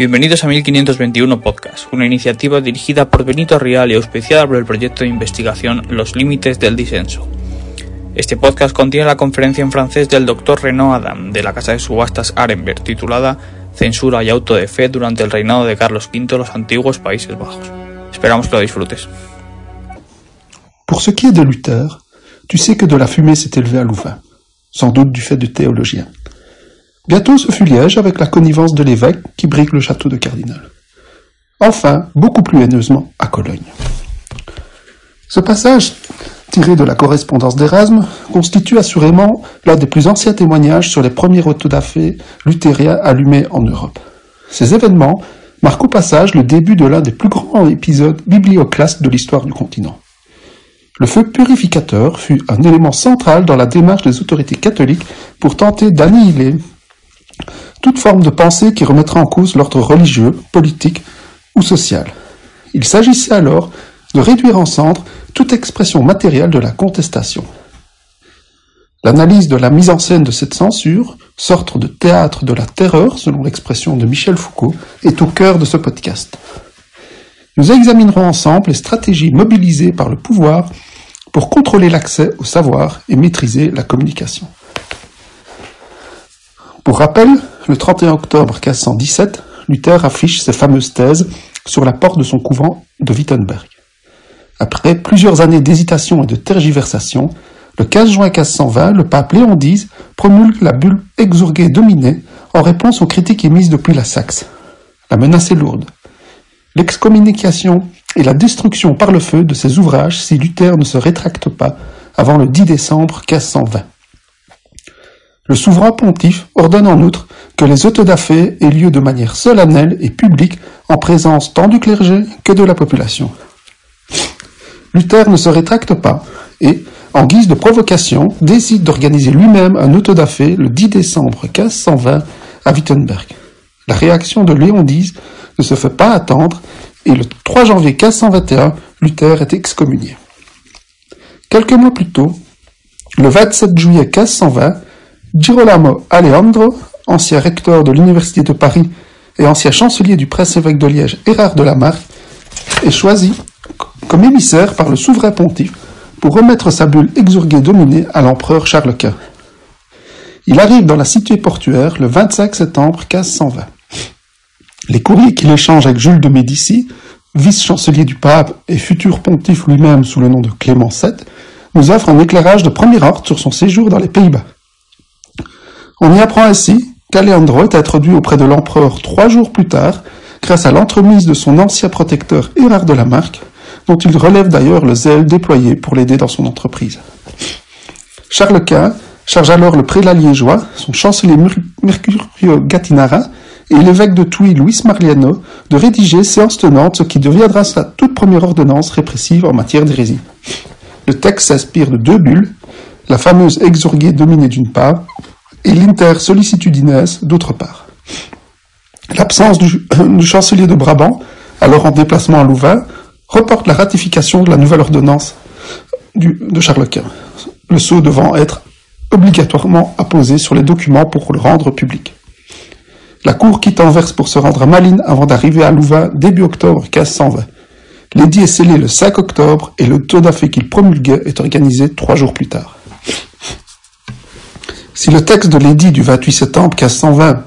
Bienvenidos a 1521 Podcast, una iniciativa dirigida por Benito Rial y auspiciada por el proyecto de investigación Los Límites del Disenso. Este podcast contiene la conferencia en francés del Dr. Renaud Adam de la casa de subastas Arenberg titulada Censura y auto de fe durante el reinado de Carlos V en los antiguos Países Bajos. Esperamos que lo disfrutes. Pour ce qui est de Luther, tu sais que de la fumée s'est élevée à Louvain, sans doute du fait du théologien. Bientôt ce fut Liège avec la connivence de l'évêque qui brigue le château de Cardinal. Enfin, beaucoup plus haineusement, à Cologne. Ce passage, tiré de la correspondance d'Erasme, constitue assurément l'un des plus anciens témoignages sur les premiers autodafés luthériens allumés en Europe. Ces événements marquent au passage le début de l'un des plus grands épisodes biblioclastes de l'histoire du continent. Le feu purificateur fut un élément central dans la démarche des autorités catholiques pour tenter d'annihiler toute forme de pensée qui remettrait en cause l'ordre religieux, politique ou social. Il s'agissait alors de réduire en cendres toute expression matérielle de la contestation. L'analyse de la mise en scène de cette censure, sorte de théâtre de la terreur, selon l'expression de Michel Foucault, est au cœur de ce podcast. Nous examinerons ensemble les stratégies mobilisées par le pouvoir pour contrôler l'accès au savoir et maîtriser la communication. Pour rappel, le 31 octobre 1517, Luther affiche ses fameuses thèses sur la porte de son couvent de Wittenberg. Après plusieurs années d'hésitation et de tergiversation, le 15 juin 1520, le pape Léon X promulgue la bulle exurgée dominée en réponse aux critiques émises depuis la Saxe. La menace est lourde. L'excommunication et la destruction par le feu de ses ouvrages si Luther ne se rétracte pas avant le 10 décembre 1520. Le souverain pontife ordonne en outre que les autodafés aient lieu de manière solennelle et publique en présence tant du clergé que de la population. Luther ne se rétracte pas et, en guise de provocation, décide d'organiser lui-même un autodafé le 10 décembre 1520 à Wittenberg. La réaction de Léon X ne se fait pas attendre et le 3 janvier 1521, Luther est excommunié. Quelques mois plus tôt, le 27 juillet 1520, Girolamo Alejandro, ancien recteur de l'Université de Paris et ancien chancelier du prince-évêque de Liège Erard de la Marque, est choisi comme émissaire par le souverain pontife pour remettre sa bulle exurguée dominée à l'empereur Charles Quint. Il arrive dans la cité portuaire le 25 septembre 1520. Les courriers qu'il échange avec Jules de Médicis, vice-chancelier du pape et futur pontife lui-même sous le nom de Clément VII, nous offrent un éclairage de premier ordre sur son séjour dans les Pays-Bas. On y apprend ainsi qu'Aleandro est introduit auprès de l'empereur trois jours plus tard, grâce à l'entremise de son ancien protecteur Hérard de la Marque, dont il relève d'ailleurs le zèle déployé pour l'aider dans son entreprise. Charles Quint charge alors le prélat liégeois, son chancelier Mercurio Gattinara, et l'évêque de Touy, Luis Marliano, de rédiger séance tenante ce qui deviendra sa toute première ordonnance répressive en matière d'hérésie. Le texte s'inspire de deux bulles, la fameuse exurguée dominée d'une part, et l'inter d'autre part. L'absence du, chancelier de Brabant, alors en déplacement à Louvain, reporte la ratification de la nouvelle ordonnance de Charles Quint, le sceau devant être obligatoirement apposé sur les documents pour le rendre public. La cour quitte Anvers pour se rendre à Malines avant d'arriver à Louvain début octobre 1520. L'édit est scellé le 5 octobre et le taux d'affaires qu'il promulguait est organisé trois jours plus tard. Si le texte de l'édit du 28 septembre 1520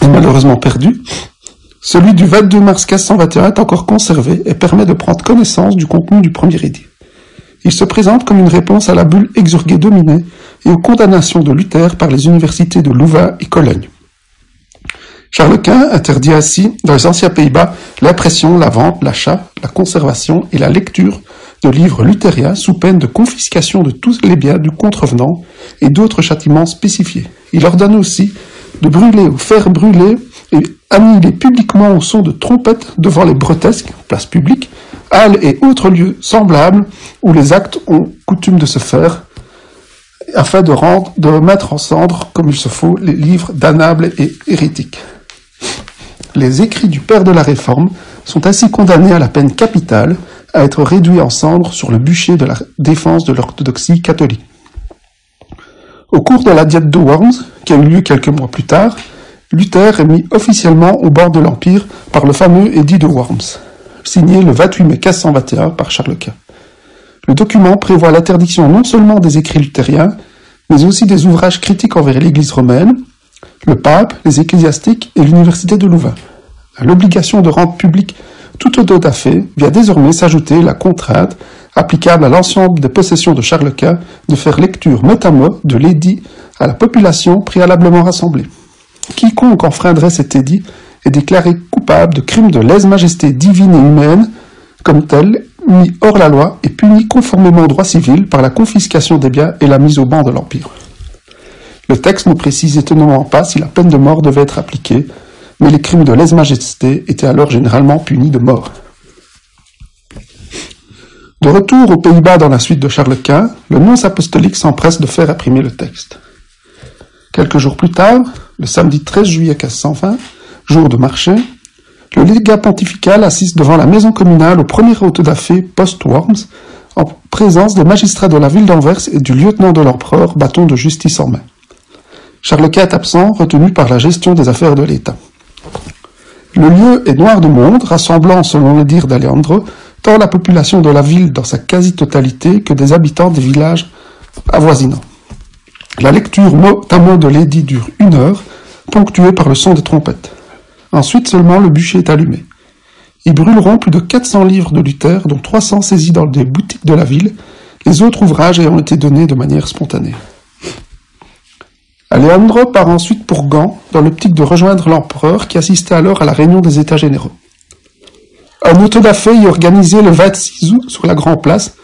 est malheureusement perdu, celui du 22 mars 1521 est encore conservé et permet de prendre connaissance du contenu du premier édit. Il se présente comme une réponse à la bulle exurguée dominée et aux condamnations de Luther par les universités de Louvain et Cologne. Charles Quint interdit ainsi dans les anciens Pays-Bas l'impression, la vente, l'achat, la conservation et la lecture de livres luthériens sous peine de confiscation de tous les biens du contrevenant et d'autres châtiments spécifiés. Il ordonne aussi de brûler ou faire brûler et annihilés publiquement au son de trompettes devant les bretesques, places publiques, halles et autres lieux semblables où les actes ont coutume de se faire, afin de, rendre, de mettre en cendres, comme il se faut, les livres danables et hérétiques. Les écrits du père de la Réforme sont ainsi condamnés à la peine capitale, à être réduits en cendres sur le bûcher de la défense de l'orthodoxie catholique. Au cours de la diète de Worms, qui a eu lieu quelques mois plus tard, Luther est mis officiellement au bord de l'Empire par le fameux édit de Worms, signé le 28 mai 1521 par Charles Quint. Le document prévoit l'interdiction non seulement des écrits luthériens, mais aussi des ouvrages critiques envers l'Église romaine, le pape, les ecclésiastiques et l'université de Louvain. À l'obligation de rendre public tout auto fait vient désormais s'ajouter la contrainte applicable à l'ensemble des possessions de Charles Quint de faire lecture mot à mot de l'édit à la population préalablement rassemblée. Quiconque enfreindrait cet édit est déclaré coupable de crimes de lèse-majesté divine et humaine, comme tel, mis hors la loi et puni conformément au droit civil par la confiscation des biens et la mise au banc de l'Empire. Le texte ne précise étonnamment pas si la peine de mort devait être appliquée, mais les crimes de lèse-majesté étaient alors généralement punis de mort. De retour aux Pays-Bas dans la suite de Charles Quint, le nonce apostolique s'empresse de faire imprimer le texte. Quelques jours plus tard, le samedi 13 juillet 1520, jour de marché, le légat pontifical assiste devant la maison communale au premier autodafé post-Worms, en présence des magistrats de la ville d'Anvers et du lieutenant de l'empereur, bâton de justice en main. Charles Quint est absent, retenu par la gestion des affaires de l'État. Le lieu est noir de monde, rassemblant, selon le dire d'Aleandro, tant la population de la ville dans sa quasi-totalité que des habitants des villages avoisinants. La lecture mot à mot de l'édit dure une heure, ponctuée par le son des trompettes. Ensuite seulement le bûcher est allumé. Ils brûleront plus de 400 livres de Luther, dont 300 saisis dans des boutiques de la ville, les autres ouvrages ayant été donnés de manière spontanée. Alejandro part ensuite pour Gand, dans l'optique de rejoindre l'empereur qui assistait alors à la réunion des États généraux. Un autodafé y organisé le 26 août sur la Grande Place,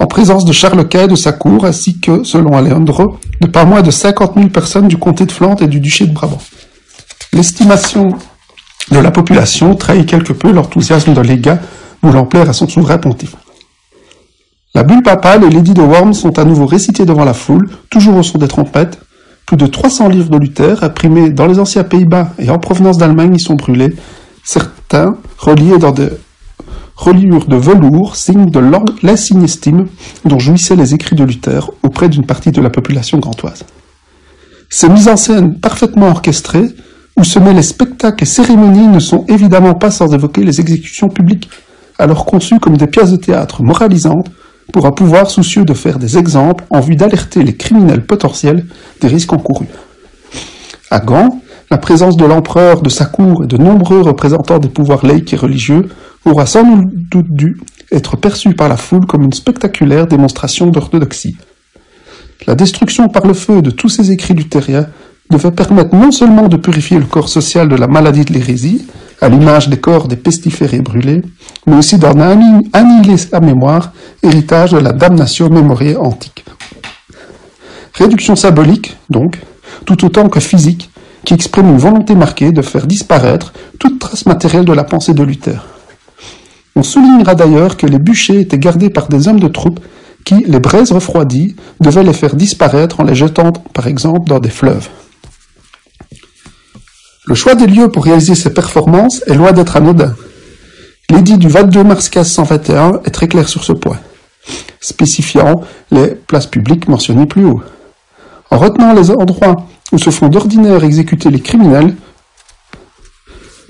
en présence de Charles Quint et de sa cour, ainsi que, selon Alejandro, de pas moins de 50 000 personnes du comté de Flandre et du duché de Brabant. L'estimation de la population trahit quelque peu l'enthousiasme d'un légat voulant plaire à son souverain pontife. La bulle papale et l'édit de Worms sont à nouveau récités devant la foule, toujours au son des trompettes, plus de 300 livres de Luther, imprimés dans les anciens Pays-Bas et en provenance d'Allemagne, y sont brûlés, certains reliés dans des reliures de velours, signe de l'insigne estime dont jouissaient les écrits de Luther auprès d'une partie de la population grantoise. Ces mises en scène parfaitement orchestrées, où se mêlent les spectacles et cérémonies, ne sont évidemment pas sans évoquer les exécutions publiques, alors conçues comme des pièces de théâtre moralisantes pour un pouvoir soucieux de faire des exemples en vue d'alerter les criminels potentiels des risques encourus. À Gand, la présence de l'empereur, de sa cour et de nombreux représentants des pouvoirs laïcs et religieux aura sans doute dû être perçue par la foule comme une spectaculaire démonstration d'orthodoxie. La destruction par le feu de tous ces écrits luthériens devait permettre non seulement de purifier le corps social de la maladie de l'hérésie, à l'image des corps des pestiférés brûlés, mais aussi d'en annihiler sa mémoire, héritage de la damnation mémoriée antique. Réduction symbolique, donc, tout autant que physique, qui exprime une volonté marquée de faire disparaître toute trace matérielle de la pensée de Luther. On soulignera d'ailleurs que les bûchers étaient gardés par des hommes de troupe qui, les braises refroidies, devaient les faire disparaître en les jetant, par exemple, dans des fleuves. Le choix des lieux pour réaliser ces performances est loin d'être anodin. L'édit du 22 mars 1521 est très clair sur ce point, spécifiant les places publiques mentionnées plus haut. En retenant les endroits où se font d'ordinaire exécuter les criminels,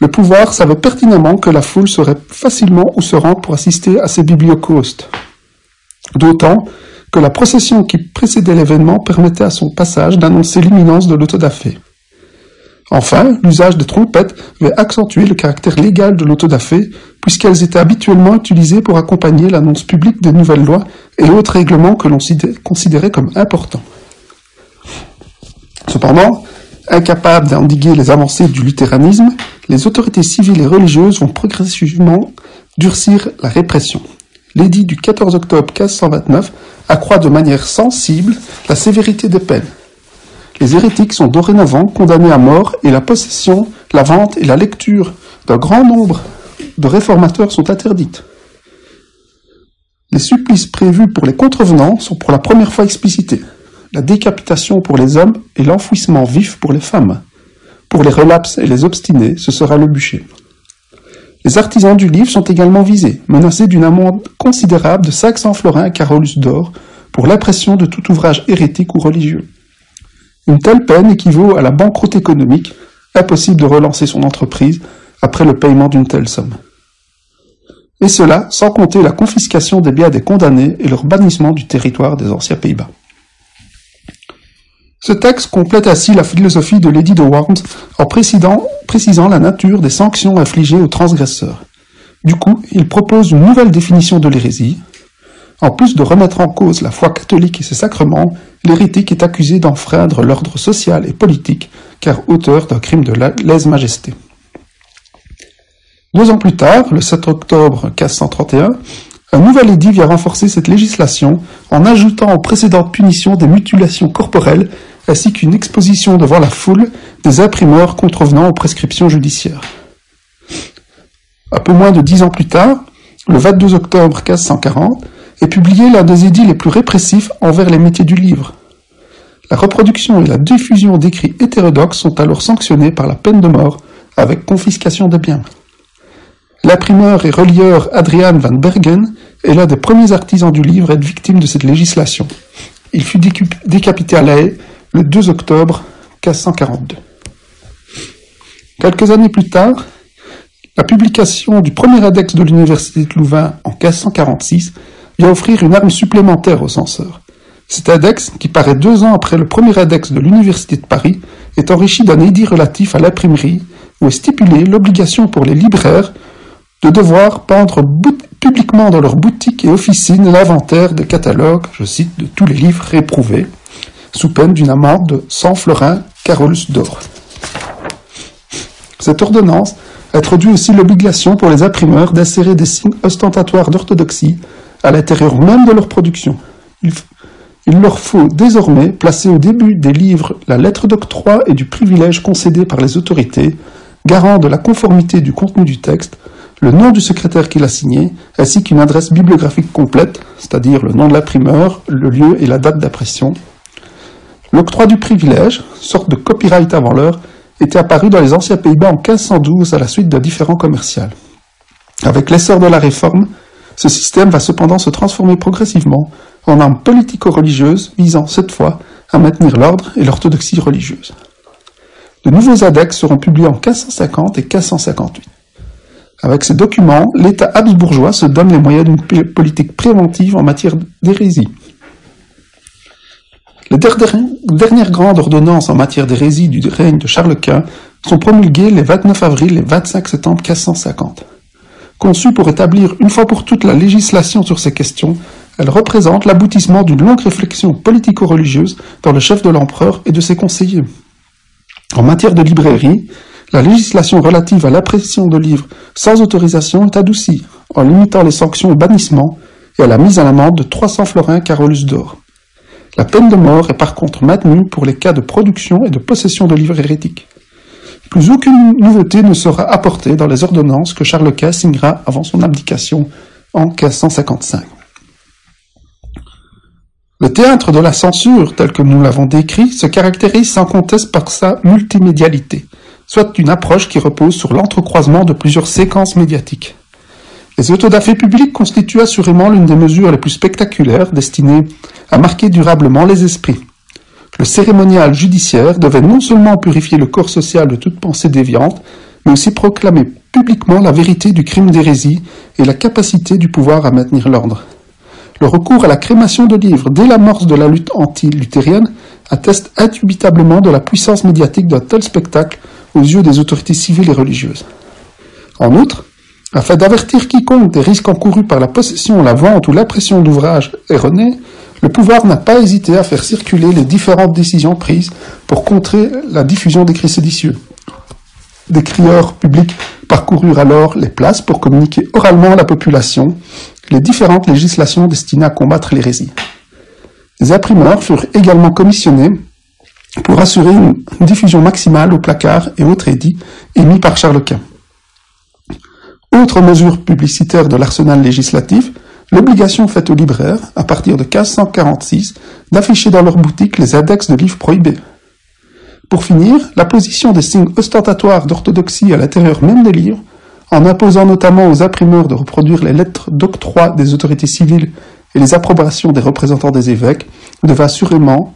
le pouvoir savait pertinemment que la foule serait facilement où se rendre pour assister à ces bibliocaustes. D'autant que la procession qui précédait l'événement permettait à son passage d'annoncer l'imminence de l'autodafé. Enfin, l'usage des trompettes avait accentué le caractère légal de l'autodafé, puisqu'elles étaient habituellement utilisées pour accompagner l'annonce publique des nouvelles lois et autres règlements que l'on considérait comme importants. Cependant, incapables d'endiguer les avancées du luthéranisme, les autorités civiles et religieuses vont progressivement durcir la répression. L'édit du 14 octobre 1529 accroît de manière sensible la sévérité des peines. Les hérétiques sont dorénavant condamnés à mort et la possession, la vente et la lecture d'un grand nombre de réformateurs sont interdites. Les supplices prévus pour les contrevenants sont pour la première fois explicités. La décapitation pour les hommes et l'enfouissement vif pour les femmes. Pour les relapses et les obstinés, ce sera le bûcher. Les artisans du livre sont également visés, menacés d'une amende considérable de 500 florins à Carolus d'or pour l'impression de tout ouvrage hérétique ou religieux. Une telle peine équivaut à la banqueroute économique, impossible de relancer son entreprise après le paiement d'une telle somme. Et cela sans compter la confiscation des biens des condamnés et leur bannissement du territoire des anciens Pays-Bas. Ce texte complète ainsi la philosophie de Lady de en précisant, la nature des sanctions infligées aux transgresseurs. Du coup, il propose une nouvelle définition de l'hérésie. En plus de remettre en cause la foi catholique et ses sacrements, l'hérétique est accusé d'enfreindre l'ordre social et politique, car auteur d'un crime de lèse-majesté. Deux ans plus tard, le 7 octobre 1531, un nouvel édit vient renforcer cette législation en ajoutant aux précédentes punitions des mutilations corporelles ainsi qu'une exposition devant la foule des imprimeurs contrevenant aux prescriptions judiciaires. Un peu moins de dix ans plus tard, le 22 octobre 1540, est publié l'un des édits les plus répressifs envers les métiers du livre. La reproduction et la diffusion d'écrits hétérodoxes sont alors sanctionnées par la peine de mort avec confiscation des biens. L'imprimeur et relieur Adrian van Bergen est l'un des premiers artisans du livre à être victime de cette législation. Il fut décapité à La Haye le 2 octobre 1542. Quelques années plus tard, la publication du premier index de l'Université de Louvain en 1546 vient offrir une arme supplémentaire aux censeurs. Cet index, qui paraît deux ans après le premier index de l'Université de Paris, est enrichi d'un édit relatif à l'imprimerie où est stipulée l'obligation pour les libraires de devoir pendre publiquement dans leurs boutiques et officines l'inventaire des catalogues, je cite, de tous les livres réprouvés, sous peine d'une amende de 100 florins Carolus d'or. Cette ordonnance introduit aussi l'obligation pour les imprimeurs d'insérer des signes ostentatoires d'orthodoxie à l'intérieur même de leur production. Il, leur faut désormais placer au début des livres la lettre d'octroi et du privilège concédé par les autorités, garant de la conformité du contenu du texte, le nom du secrétaire qui l'a signé, ainsi qu'une adresse bibliographique complète, c'est-à-dire le nom de l'imprimeur, le lieu et la date d'impression, L'octroi du privilège, sorte de copyright avant l'heure, était apparu dans les anciens Pays-Bas en 1512 à la suite d'un différend commercial. Avec l'essor de la réforme, ce système va cependant se transformer progressivement en arme politico-religieuse visant cette fois à maintenir l'ordre et l'orthodoxie religieuse. De nouveaux index seront publiés en 1550 et 1558. Avec ces documents, l'État habsbourgeois se donne les moyens d'une politique préventive en matière d'hérésie. Les dernières grandes ordonnances en matière d'hérésie du règne de Charles Quint sont promulguées les 29 avril et 25 septembre 1550. Conçues pour établir une fois pour toutes la législation sur ces questions, elles représentent l'aboutissement d'une longue réflexion politico-religieuse dans le chef de l'empereur et de ses conseillers. En matière de librairie, la législation relative à l'impression de livres sans autorisation est adoucie, en limitant les sanctions au bannissement et à la mise à l'amende de 300 florins Carolus d'or. La peine de mort est par contre maintenue pour les cas de production et de possession de livres hérétiques. Plus aucune nouveauté ne sera apportée dans les ordonnances que Charles Quint signera avant son abdication en 1555. Le théâtre de la censure, tel que nous l'avons décrit, se caractérise sans conteste par sa multimédialité, soit une approche qui repose sur l'entrecroisement de plusieurs séquences médiatiques. Les autodafés publics constituent assurément l'une des mesures les plus spectaculaires destinées à marquer durablement les esprits. Le cérémonial judiciaire devait non seulement purifier le corps social de toute pensée déviante, mais aussi proclamer publiquement la vérité du crime d'hérésie et la capacité du pouvoir à maintenir l'ordre. Le recours à la crémation de livres dès l'amorce de la lutte anti-luthérienne atteste indubitablement de la puissance médiatique d'un tel spectacle aux yeux des autorités civiles et religieuses. En outre, afin d'avertir quiconque des risques encourus par la possession, la vente ou l'impression d'ouvrages erronés, le pouvoir n'a pas hésité à faire circuler les différentes décisions prises pour contrer la diffusion d'écrits séditieux. Des crieurs publics parcoururent alors les places pour communiquer oralement à la population les différentes législations destinées à combattre l'hérésie. Les imprimeurs furent également commissionnés pour assurer une diffusion maximale au placard et autres édits émis par Charles Quint. Autre mesure publicitaire de l'arsenal législatif, l'obligation faite aux libraires, à partir de 1546, d'afficher dans leurs boutiques les index de livres prohibés. Pour finir, la position des signes ostentatoires d'orthodoxie à l'intérieur même des livres, en imposant notamment aux imprimeurs de reproduire les lettres d'octroi des autorités civiles et les approbations des représentants des évêques, devait assurément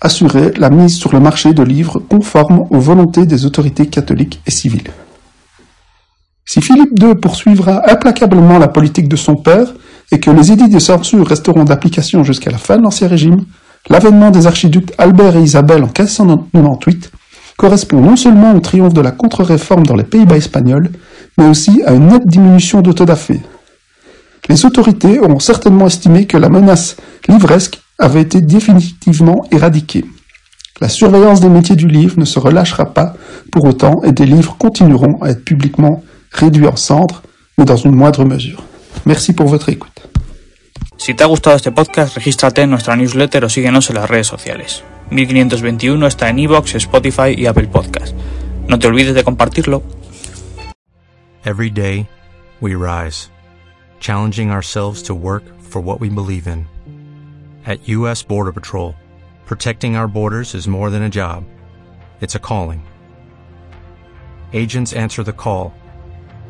assurer la mise sur le marché de livres conformes aux volontés des autorités catholiques et civiles. Si Philippe II poursuivra implacablement la politique de son père et que les édits de censure resteront d'application jusqu'à la fin de l'Ancien Régime, l'avènement des archiducs Albert et Isabelle en 1598 correspond non seulement au triomphe de la contre-réforme dans les Pays-Bas espagnols, mais aussi à une nette diminution de Les autorités auront certainement estimé que la menace livresque avait été définitivement éradiquée. La surveillance des métiers du livre ne se relâchera pas pour autant et des livres continueront à être publiquement réduits en cendres, mais dans une moindre mesure. Merci pour votre écoute. Si te ha gustado este podcast, regístrate en nuestra newsletter o síguenos en las redes sociales. 1521 está en iVoox, Spotify y Apple Podcast. No te olvides de compartirlo. Every day, we rise, challenging ourselves to work for what we believe in. At U.S. Border Patrol, protecting our borders is more than a job, it's a calling. Agents answer the call,